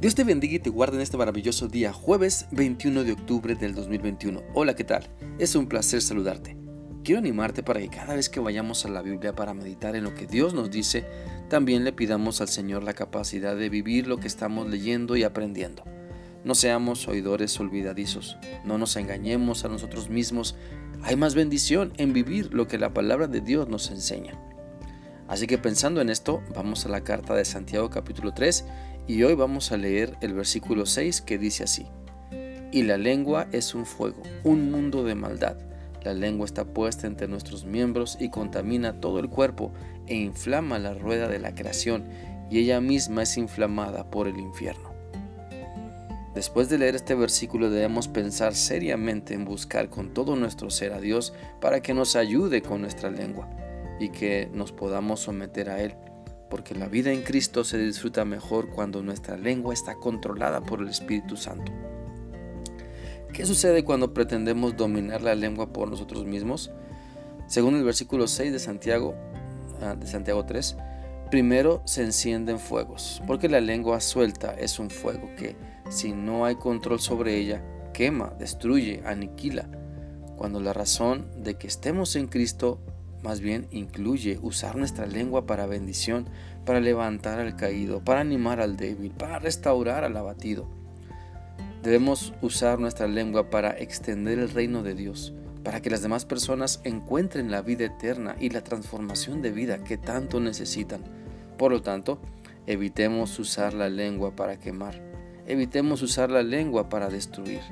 Dios te bendiga y te guarde en este maravilloso día, jueves 21 de octubre del 2021. Hola, ¿qué tal? Es un placer saludarte. Quiero animarte para que cada vez que vayamos a la Biblia para meditar en lo que Dios nos dice, también le pidamos al Señor la capacidad de vivir lo que estamos leyendo y aprendiendo. No seamos oidores olvidadizos, no nos engañemos a nosotros mismos. Hay más bendición en vivir lo que la palabra de Dios nos enseña. Así que pensando en esto, vamos a la carta de Santiago capítulo 3 y hoy vamos a leer el versículo 6 que dice así. Y la lengua es un fuego, un mundo de maldad. La lengua está puesta entre nuestros miembros y contamina todo el cuerpo e inflama la rueda de la creación y ella misma es inflamada por el infierno. Después de leer este versículo debemos pensar seriamente en buscar con todo nuestro ser a Dios para que nos ayude con nuestra lengua y que nos podamos someter a Él porque la vida en Cristo se disfruta mejor cuando nuestra lengua está controlada por el Espíritu Santo. ¿Qué sucede cuando pretendemos dominar la lengua por nosotros mismos? Según el versículo 6 de Santiago, ah, de Santiago 3, primero se encienden fuegos, porque la lengua suelta es un fuego que, si no hay control sobre ella, quema, destruye, aniquila. Cuando la razón de que estemos en Cristo más bien incluye usar nuestra lengua para bendición, para levantar al caído, para animar al débil, para restaurar al abatido. Debemos usar nuestra lengua para extender el reino de Dios, para que las demás personas encuentren la vida eterna y la transformación de vida que tanto necesitan. Por lo tanto, evitemos usar la lengua para quemar, evitemos usar la lengua para destruir.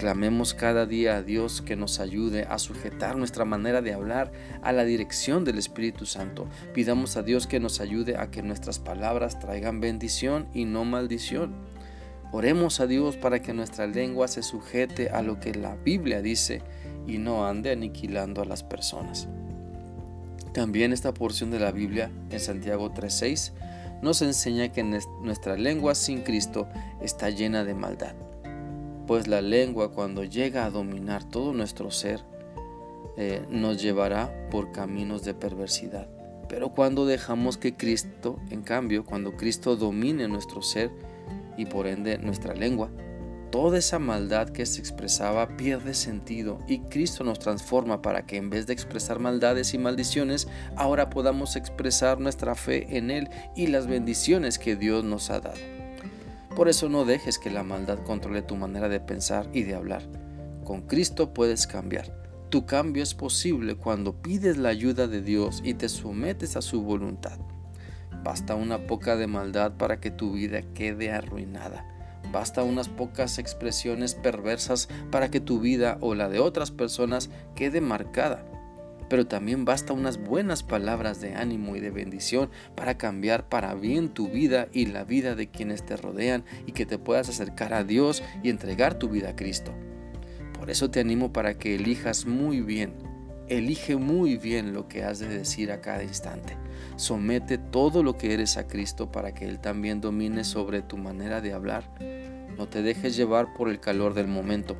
Clamemos cada día a Dios que nos ayude a sujetar nuestra manera de hablar a la dirección del Espíritu Santo. Pidamos a Dios que nos ayude a que nuestras palabras traigan bendición y no maldición. Oremos a Dios para que nuestra lengua se sujete a lo que la Biblia dice y no ande aniquilando a las personas. También esta porción de la Biblia en Santiago 3:6 nos enseña que nuestra lengua sin Cristo está llena de maldad pues la lengua cuando llega a dominar todo nuestro ser, eh, nos llevará por caminos de perversidad. Pero cuando dejamos que Cristo, en cambio, cuando Cristo domine nuestro ser y por ende nuestra lengua, toda esa maldad que se expresaba pierde sentido y Cristo nos transforma para que en vez de expresar maldades y maldiciones, ahora podamos expresar nuestra fe en Él y las bendiciones que Dios nos ha dado. Por eso no dejes que la maldad controle tu manera de pensar y de hablar. Con Cristo puedes cambiar. Tu cambio es posible cuando pides la ayuda de Dios y te sometes a su voluntad. Basta una poca de maldad para que tu vida quede arruinada. Basta unas pocas expresiones perversas para que tu vida o la de otras personas quede marcada pero también basta unas buenas palabras de ánimo y de bendición para cambiar para bien tu vida y la vida de quienes te rodean y que te puedas acercar a Dios y entregar tu vida a Cristo. Por eso te animo para que elijas muy bien, elige muy bien lo que has de decir a cada instante. Somete todo lo que eres a Cristo para que Él también domine sobre tu manera de hablar. No te dejes llevar por el calor del momento,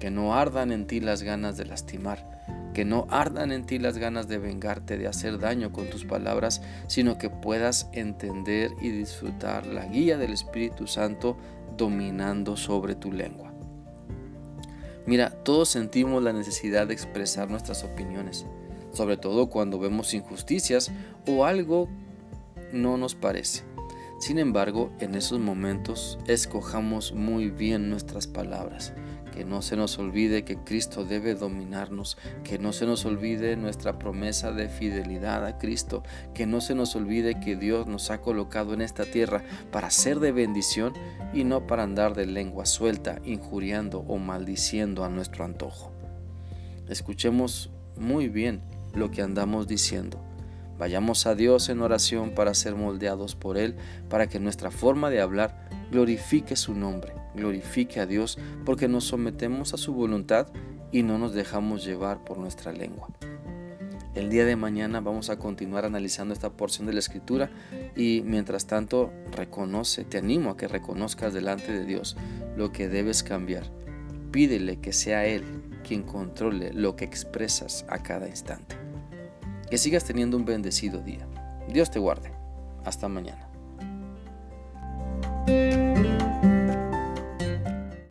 que no ardan en ti las ganas de lastimar que no ardan en ti las ganas de vengarte, de hacer daño con tus palabras, sino que puedas entender y disfrutar la guía del Espíritu Santo dominando sobre tu lengua. Mira, todos sentimos la necesidad de expresar nuestras opiniones, sobre todo cuando vemos injusticias o algo no nos parece. Sin embargo, en esos momentos escojamos muy bien nuestras palabras que no se nos olvide que Cristo debe dominarnos, que no se nos olvide nuestra promesa de fidelidad a Cristo, que no se nos olvide que Dios nos ha colocado en esta tierra para ser de bendición y no para andar de lengua suelta, injuriando o maldiciendo a nuestro antojo. Escuchemos muy bien lo que andamos diciendo. Vayamos a Dios en oración para ser moldeados por Él, para que nuestra forma de hablar glorifique su nombre glorifique a Dios porque nos sometemos a su voluntad y no nos dejamos llevar por nuestra lengua. El día de mañana vamos a continuar analizando esta porción de la escritura y mientras tanto reconoce, te animo a que reconozcas delante de Dios lo que debes cambiar. Pídele que sea Él quien controle lo que expresas a cada instante. Que sigas teniendo un bendecido día. Dios te guarde. Hasta mañana.